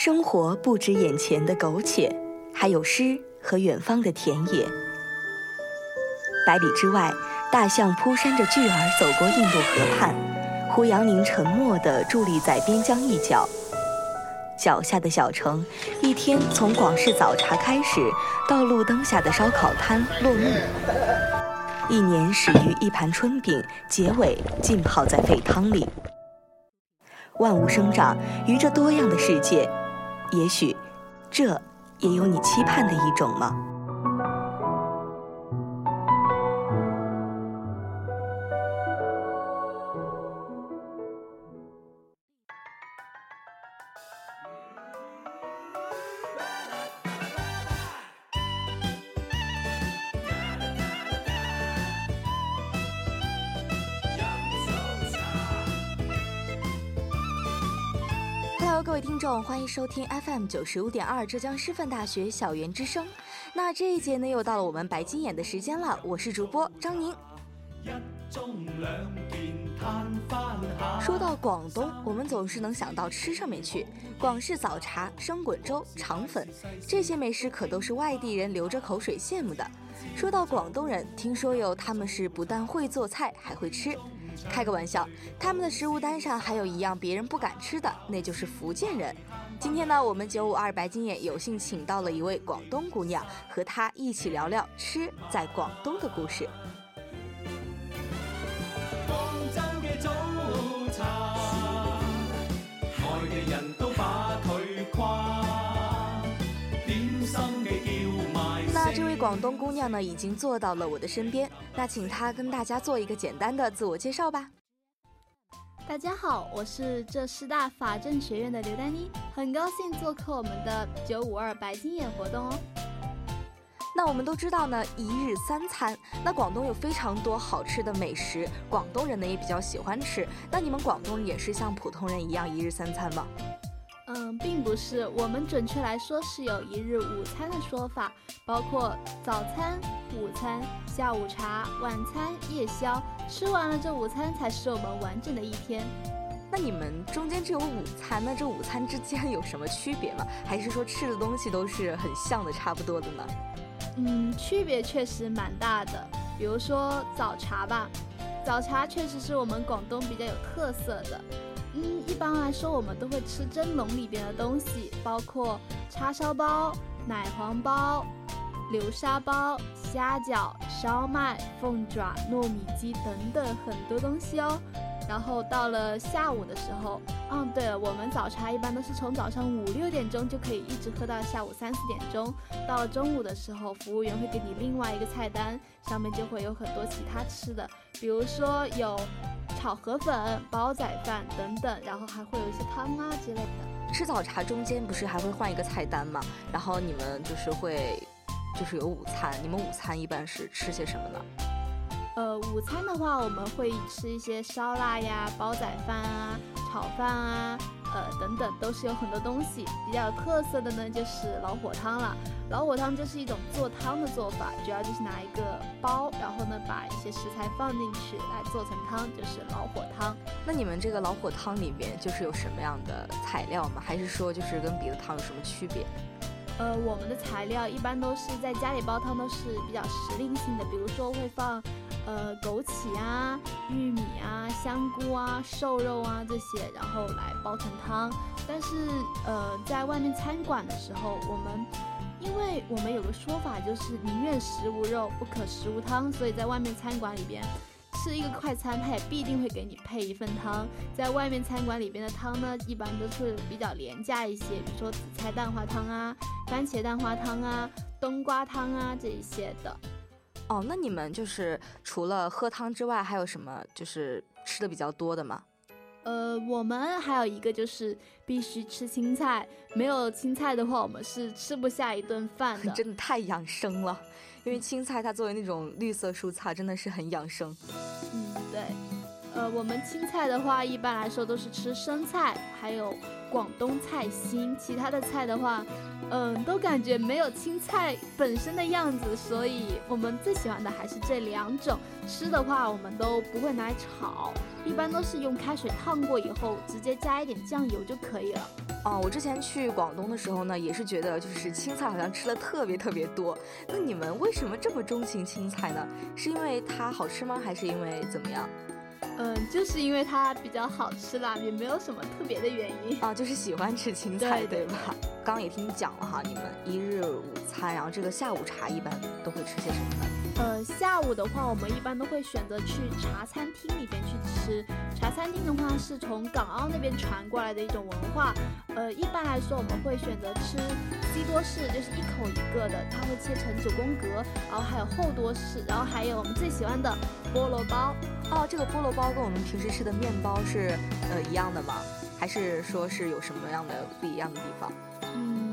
生活不止眼前的苟且，还有诗和远方的田野。百里之外，大象扑扇着巨耳走过印度河畔，胡杨林沉默地伫立在边疆一角。脚下的小城，一天从广式早茶开始，到路灯下的烧烤摊落幕；一年始于一盘春饼，结尾浸泡在沸汤里。万物生长于这多样的世界。也许，这也有你期盼的一种吗？收听 FM 九十五点二浙江师范大学校园之声。那这一节呢，又到了我们白金眼的时间了。我是主播张宁。说到广东，我们总是能想到吃上面去，广式早茶、生滚粥、肠粉，这些美食可都是外地人流着口水羡慕的。说到广东人，听说有他们是不但会做菜，还会吃。开个玩笑，他们的食物单上还有一样别人不敢吃的，那就是福建人。今天呢，我们九五二白金眼有幸请到了一位广东姑娘，和她一起聊聊吃在广东的故事。那这位广东姑娘呢，已经坐到了我的身边。那请她跟大家做一个简单的自我介绍吧。大家好，我是浙师大法政学院的刘丹妮，很高兴做客我们的九五二白金眼活动哦。那我们都知道呢，一日三餐，那广东有非常多好吃的美食，广东人呢也比较喜欢吃。那你们广东也是像普通人一样一日三餐吗？嗯，并不是，我们准确来说是有一日午餐的说法，包括早餐、午餐、下午茶、晚餐、夜宵，吃完了这午餐才是我们完整的一天。那你们中间只有午餐，那这午餐之间有什么区别吗？还是说吃的东西都是很像的、差不多的呢？嗯，区别确实蛮大的。比如说早茶吧，早茶确实是我们广东比较有特色的。嗯，一般来说，我们都会吃蒸笼里边的东西，包括叉烧包、奶黄包、流沙包、虾饺、烧麦、凤爪、糯米鸡等等很多东西哦。然后到了下午的时候，嗯，对了，我们早茶一般都是从早上五六点钟就可以一直喝到下午三四点钟。到了中午的时候，服务员会给你另外一个菜单，上面就会有很多其他吃的，比如说有。炒河粉、煲仔饭等等，然后还会有一些汤啊之类的。吃早茶中间不是还会换一个菜单吗？然后你们就是会，就是有午餐。你们午餐一般是吃些什么呢？呃，午餐的话，我们会吃一些烧腊呀、煲仔饭啊、炒饭啊。呃，等等，都是有很多东西比较有特色的呢，就是老火汤了。老火汤就是一种做汤的做法，主要就是拿一个煲，然后呢把一些食材放进去来做成汤，就是老火汤。那你们这个老火汤里面就是有什么样的材料吗？还是说就是跟别的汤有什么区别？呃，我们的材料一般都是在家里煲汤都是比较时令性的，比如说会放。呃，枸杞啊，玉米啊，香菇啊，瘦肉啊这些，然后来煲成汤。但是，呃，在外面餐馆的时候，我们因为我们有个说法，就是宁愿食无肉，不可食无汤。所以在外面餐馆里边吃一个快餐，它也必定会给你配一份汤。在外面餐馆里边的汤呢，一般都是比较廉价一些，比如说紫菜蛋花汤啊，番茄蛋花汤啊，冬瓜汤啊这一些的。哦，那你们就是除了喝汤之外，还有什么就是吃的比较多的吗？呃，我们还有一个就是必须吃青菜，没有青菜的话，我们是吃不下一顿饭的。真的太养生了，因为青菜它作为那种绿色蔬菜，真的是很养生。嗯，对。呃，我们青菜的话，一般来说都是吃生菜，还有广东菜心，其他的菜的话。嗯，都感觉没有青菜本身的样子，所以我们最喜欢的还是这两种。吃的话，我们都不会拿来炒，一般都是用开水烫过以后，直接加一点酱油就可以了。哦，我之前去广东的时候呢，也是觉得就是青菜好像吃的特别特别多。那你们为什么这么钟情青菜呢？是因为它好吃吗？还是因为怎么样？嗯，就是因为它比较好吃啦，也没有什么特别的原因啊，就是喜欢吃青菜，对吧？刚刚也听你讲了哈，你们一日午餐，然后这个下午茶一般都会吃些什么呢？呃，下午的话，我们一般都会选择去茶餐厅里边去吃。茶餐厅的话，是从港澳那边传过来的一种文化。呃，一般来说，我们会选择吃西多士，就是一口一个的，它会切成九宫格，然后还有厚多士，然后还有我们最喜欢的菠萝包。哦，这个菠萝包跟我们平时吃的面包是呃一样的吗？还是说是有什么样的不一样的地方？菠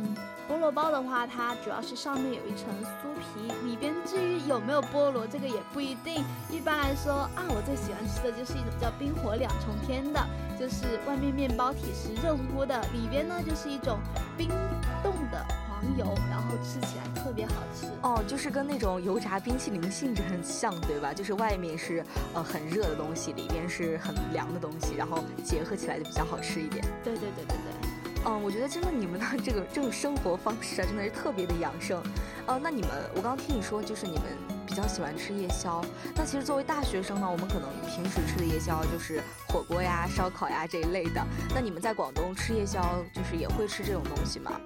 萝包的话，它主要是上面有一层酥皮，里边至于有没有菠萝，这个也不一定。一般来说啊，我最喜欢吃的就是一种叫冰火两重天的，就是外面面包体是热乎乎的，里边呢就是一种冰冻的黄油，然后吃起来特别好吃。哦，就是跟那种油炸冰淇淋性质很像，对吧？就是外面是呃很热的东西，里边是很凉的东西，然后结合起来就比较好吃一点。对对对对对。嗯，我觉得真的你们的这个这种生活方式啊，真的是特别的养生。呃，那你们，我刚刚听你说，就是你们比较喜欢吃夜宵。那其实作为大学生呢，我们可能平时吃的夜宵就是火锅呀、烧烤呀这一类的。那你们在广东吃夜宵，就是也会吃这种东西吗？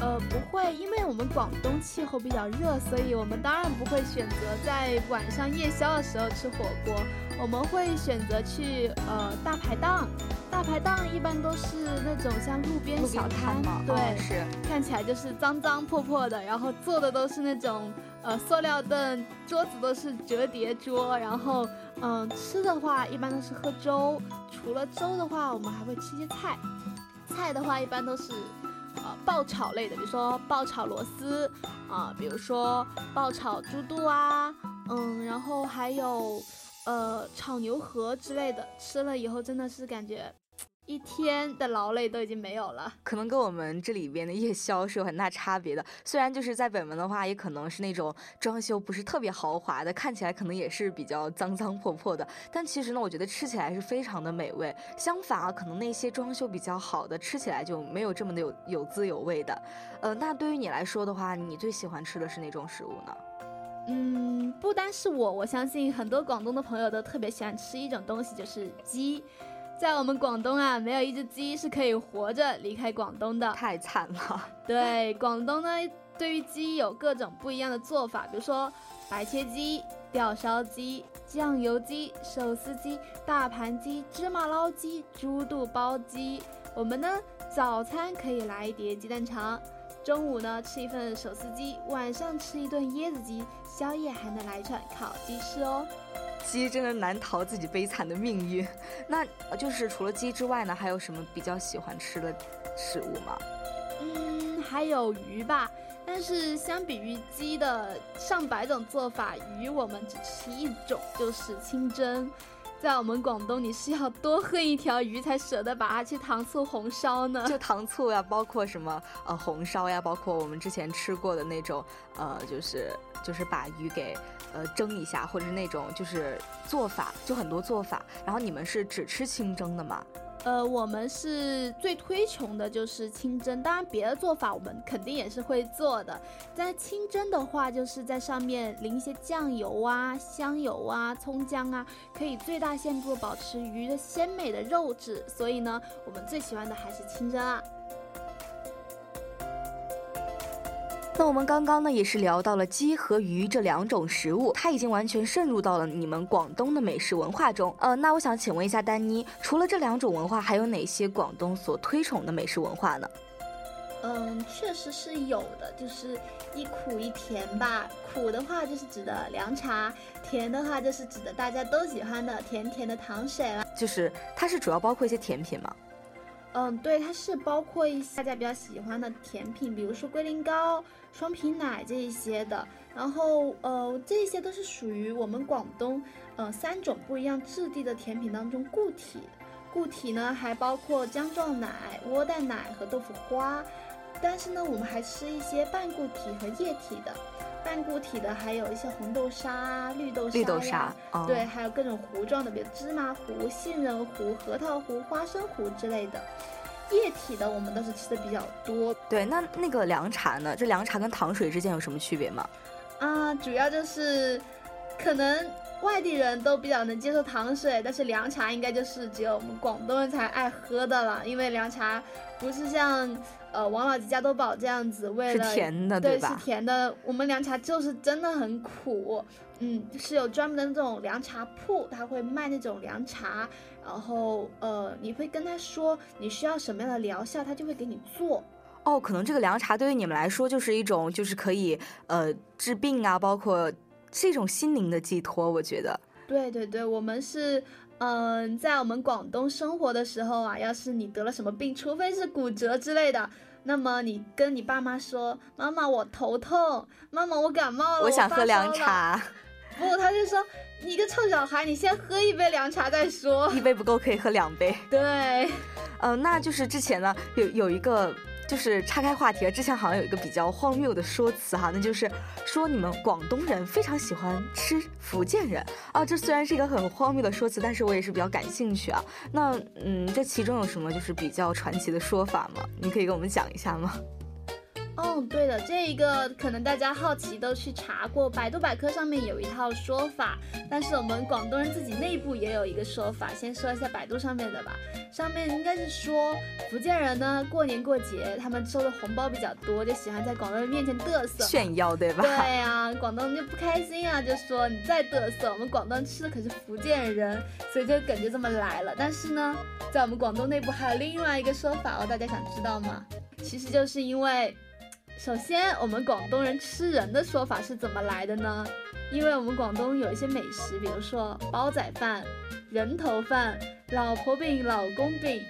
呃，不会，因为我们广东气候比较热，所以我们当然不会选择在晚上夜宵的时候吃火锅。我们会选择去呃大排档。大排档一般都是那种像路边小摊嘛，对，是看起来就是脏脏破破的，然后坐的都是那种呃塑料凳，桌子都是折叠桌，然后嗯吃的话一般都是喝粥，除了粥的话，我们还会吃一些菜，菜的话一般都是呃爆炒类的，比如说爆炒螺丝啊，比如说爆炒猪肚啊，嗯，然后还有。呃，炒牛河之类的，吃了以后真的是感觉一天的劳累都已经没有了。可能跟我们这里边的夜宵是有很大差别的。虽然就是在北门的话，也可能是那种装修不是特别豪华的，看起来可能也是比较脏脏破破的。但其实呢，我觉得吃起来是非常的美味。相反啊，可能那些装修比较好的，吃起来就没有这么的有有滋有味的。呃，那对于你来说的话，你最喜欢吃的是哪种食物呢？嗯，不单是我，我相信很多广东的朋友都特别喜欢吃一种东西，就是鸡。在我们广东啊，没有一只鸡是可以活着离开广东的，太惨了。对，广东呢，对于鸡有各种不一样的做法，比如说白切鸡、吊烧鸡、酱油鸡、手撕鸡、大盘鸡、芝麻捞鸡、猪肚包鸡。我们呢，早餐可以来一碟鸡蛋肠。中午呢吃一份手撕鸡，晚上吃一顿椰子鸡，宵夜还能来一串烤鸡翅哦。鸡真的难逃自己悲惨的命运。那就是除了鸡之外呢，还有什么比较喜欢吃的食物吗？嗯，还有鱼吧。但是相比于鸡的上百种做法，鱼我们只吃一种，就是清蒸。在我们广东，你是要多恨一条鱼才舍得把它去糖醋红烧呢？就糖醋呀，包括什么呃红烧呀，包括我们之前吃过的那种呃，就是就是把鱼给呃蒸一下，或者是那种就是做法，就很多做法。然后你们是只吃清蒸的吗？呃，我们是最推崇的就是清蒸，当然别的做法我们肯定也是会做的。在清蒸的话，就是在上面淋一些酱油啊、香油啊、葱姜啊，可以最大限度保持鱼的鲜美的肉质。所以呢，我们最喜欢的还是清蒸啊。那我们刚刚呢也是聊到了鸡和鱼这两种食物，它已经完全渗入到了你们广东的美食文化中。呃，那我想请问一下丹妮，除了这两种文化，还有哪些广东所推崇的美食文化呢？嗯，确实是有的，就是一苦一甜吧。苦的话就是指的凉茶，甜的话就是指的大家都喜欢的甜甜的糖水了。就是它是主要包括一些甜品吗？嗯，对，它是包括一些大家比较喜欢的甜品，比如说龟苓膏、双皮奶这一些的。然后，呃，这些都是属于我们广东，呃，三种不一样质地的甜品当中固体。固体呢，还包括姜撞奶、窝蛋奶和豆腐花。但是呢，我们还吃一些半固体和液体的。半固体的还有一些红豆沙、绿豆沙，绿豆沙，对，还有各种糊状的，比如芝麻糊、杏仁糊、核桃糊、花生糊之类的。液体的我们都是吃的比较多。对，那那个凉茶呢？这凉茶跟糖水之间有什么区别吗？啊，主要就是可能外地人都比较能接受糖水，但是凉茶应该就是只有我们广东人才爱喝的了，因为凉茶不是像呃王老吉、加多宝这样子为了是甜的，对吧？是甜的，我们凉茶就是真的很苦。嗯，是有专门的那种凉茶铺，他会卖那种凉茶，然后呃，你会跟他说你需要什么样的疗效，他就会给你做。哦，可能这个凉茶对于你们来说就是一种，就是可以呃治病啊，包括是一种心灵的寄托。我觉得，对对对，我们是嗯，在我们广东生活的时候啊，要是你得了什么病，除非是骨折之类的，那么你跟你爸妈说，妈妈我头痛，妈妈我感冒了，我想喝凉茶。不，他就说你个臭小孩，你先喝一杯凉茶再说，一杯不够可以喝两杯。对，呃，那就是之前呢有有一个。就是岔开话题啊，之前好像有一个比较荒谬的说辞哈，那就是说你们广东人非常喜欢吃福建人啊。这虽然是一个很荒谬的说辞，但是我也是比较感兴趣啊。那嗯，这其中有什么就是比较传奇的说法吗？你可以跟我们讲一下吗？哦，对的，这一个可能大家好奇都去查过，百度百科上面有一套说法，但是我们广东人自己内部也有一个说法。先说一下百度上面的吧，上面应该是说福建人呢过年过节他们收的红包比较多，就喜欢在广东人面前嘚瑟炫耀，对吧？对呀，广东人就不开心啊，就说你再嘚瑟，我们广东吃的可是福建人，所以就梗就这么来了。但是呢，在我们广东内部还有另外一个说法哦，大家想知道吗？其实就是因为。首先，我们广东人吃人的说法是怎么来的呢？因为我们广东有一些美食，比如说煲仔饭、人头饭、老婆饼、老公饼、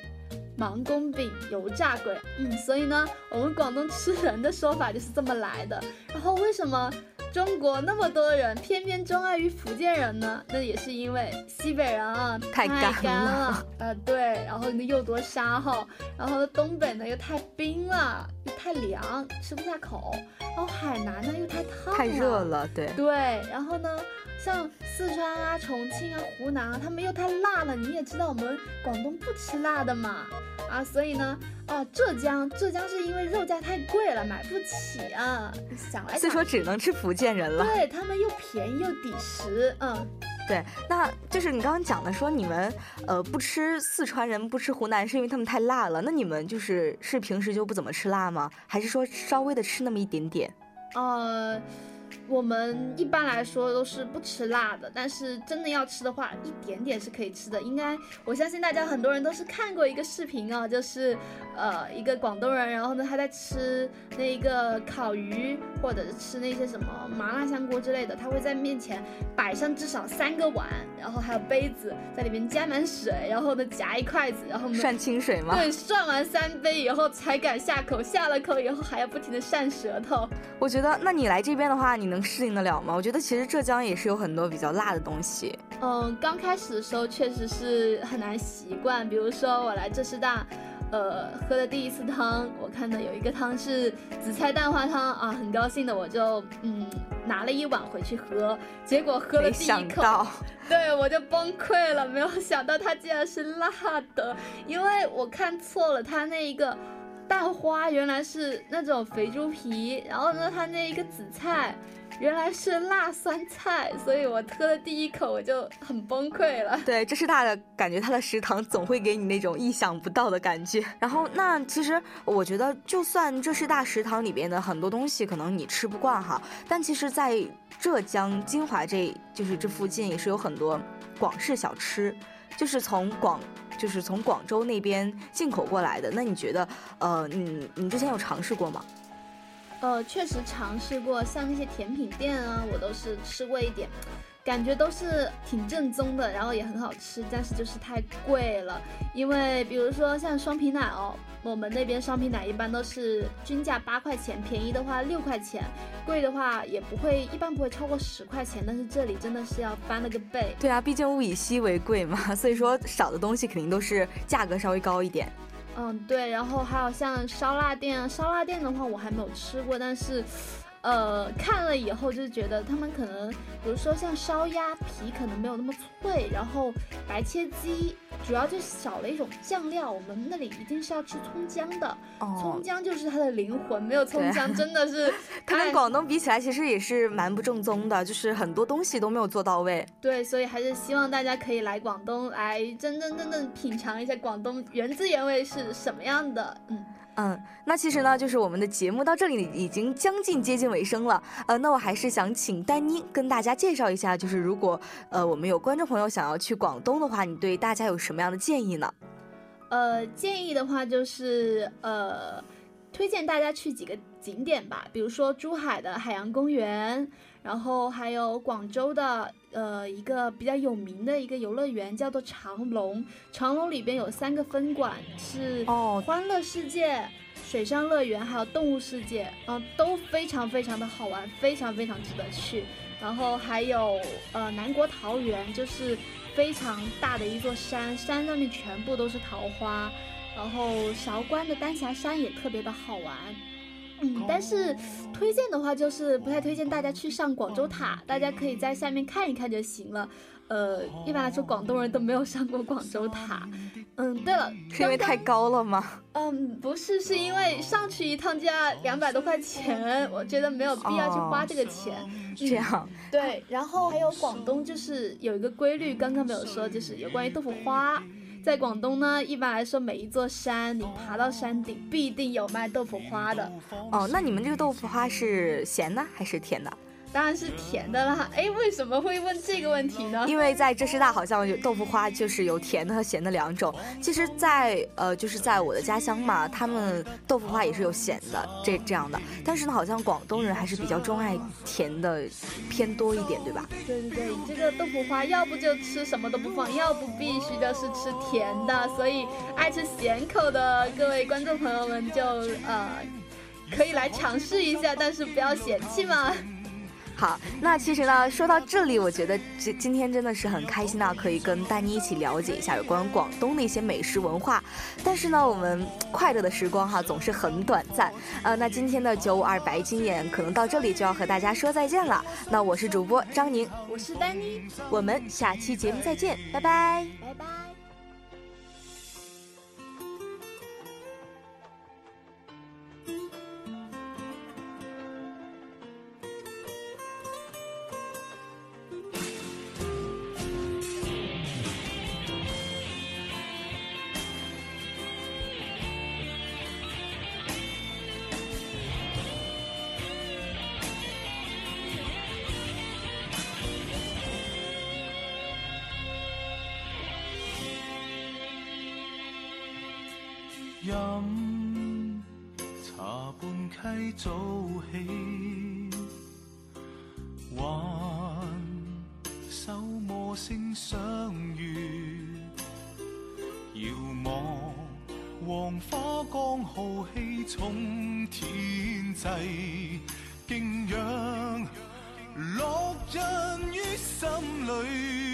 盲公饼、油炸鬼，嗯，所以呢，我们广东吃人的说法就是这么来的。然后为什么？中国那么多人，偏偏钟爱于福建人呢？那也是因为西北人啊太干了，呃对，然后呢又多沙哈，然后东北呢又太冰了，又太凉，吃不下口，然后海南呢又太烫，太热了，对对，然后呢像四川啊、重庆啊、湖南啊，他们又太辣了，你也知道我们广东不吃辣的嘛，啊，所以呢。啊，浙江，浙江是因为肉价太贵了，买不起啊。想来，所以说只能吃福建人了。对他们又便宜又抵食，嗯，对。那就是你刚刚讲的，说你们呃不吃四川人，不吃湖南，是因为他们太辣了。那你们就是是平时就不怎么吃辣吗？还是说稍微的吃那么一点点？呃。我们一般来说都是不吃辣的，但是真的要吃的话，一点点是可以吃的。应该我相信大家很多人都是看过一个视频啊，就是呃一个广东人，然后呢他在吃那一个烤鱼或者是吃那些什么麻辣香锅之类的，他会在面前摆上至少三个碗，然后还有杯子，在里面加满水，然后呢夹一筷子，然后涮 清水吗？对，涮完三杯以后才敢下口，下了口以后还要不停的涮舌头。我觉得那你来这边的话，你能。适应得了吗？我觉得其实浙江也是有很多比较辣的东西。嗯，刚开始的时候确实是很难习惯。比如说我来浙师大，呃，喝的第一次汤，我看到有一个汤是紫菜蛋花汤啊，很高兴的我就嗯拿了一碗回去喝，结果喝了第一口，对我就崩溃了。没有想到它竟然是辣的，因为我看错了它那一个。蛋花原来是那种肥猪皮，然后呢，它那一个紫菜原来是辣酸菜，所以我喝了第一口我就很崩溃了。对，这是大的感觉，它的食堂总会给你那种意想不到的感觉。然后，那其实我觉得，就算浙师大食堂里边的很多东西可能你吃不惯哈，但其实，在浙江金华这就是这附近也是有很多广式小吃，就是从广。就是从广州那边进口过来的，那你觉得，呃，你你之前有尝试过吗？呃，确实尝试过，像那些甜品店啊，我都是吃过一点。感觉都是挺正宗的，然后也很好吃，但是就是太贵了。因为比如说像双皮奶哦，我们那边双皮奶一般都是均价八块钱，便宜的话六块钱，贵的话也不会，一般不会超过十块钱。但是这里真的是要翻了个倍。对啊，毕竟物以稀为贵嘛，所以说少的东西肯定都是价格稍微高一点。嗯，对。然后还有像烧腊店啊，烧腊店的话我还没有吃过，但是。呃，看了以后就觉得他们可能，比如说像烧鸭皮可能没有那么脆，然后白切鸡主要就少了一种酱料。我们那里一定是要吃葱姜的，葱哦，姜就是它的灵魂，没有葱姜真的是 它跟广东比起来，其实也是蛮不正宗的，就是很多东西都没有做到位。对，所以还是希望大家可以来广东，来真真正正品尝一下广东原汁原味是什么样的。嗯，嗯，那其实呢，就是我们的节目到这里已经将近接近尾声了。呃，那我还是想请丹妮跟大家介绍一下，就是如果呃我们有观众朋友想要去广东的话，你对大家有什么样的建议呢？呃，建议的话就是呃，推荐大家去几个景点吧，比如说珠海的海洋公园，然后还有广州的呃一个比较有名的一个游乐园叫做长隆，长隆里边有三个分馆是哦欢乐世界。水上乐园还有动物世界，嗯、都非常非常的好玩，非常非常值得去。然后还有呃南国桃源，就是非常大的一座山，山上面全部都是桃花。然后韶关的丹霞山也特别的好玩。嗯，但是推荐的话就是不太推荐大家去上广州塔，大家可以在下面看一看就行了。呃，一般来说广东人都没有上过广州塔。嗯，对了，是因为太高了吗？嗯，不是，是因为上去一趟就要两百多块钱，我觉得没有必要去花这个钱。这样，对，然后还有广东就是有一个规律，刚刚没有说，就是有关于豆腐花。在广东呢，一般来说每一座山，你爬到山顶必定有卖豆腐花的，哦，那你们这个豆腐花是咸的还是甜的？当然是甜的啦。哎，为什么会问这个问题呢？因为在浙师大好像有豆腐花就是有甜的和咸的两种。其实在，呃就是在我的家乡嘛，他们豆腐花也是有咸的这这样的。但是呢，好像广东人还是比较钟爱甜的偏多一点，对吧？对对对，这个豆腐花要不就吃什么都不放，要不必须就是吃甜的。所以爱吃咸口的各位观众朋友们就呃可以来尝试一下，但是不要嫌弃嘛。好，那其实呢，说到这里，我觉得今今天真的是很开心啊，可以跟丹妮一起了解一下有关广东的一些美食文化。但是呢，我们快乐的时光哈总是很短暂，呃，那今天的九五二白金眼可能到这里就要和大家说再见了。那我是主播张宁，我是丹妮，我们下期节目再见，拜拜。拜拜。饮茶半溪早起，挽手摩声相遇，遥望黄花江浩气冲天际，敬仰落印于心里，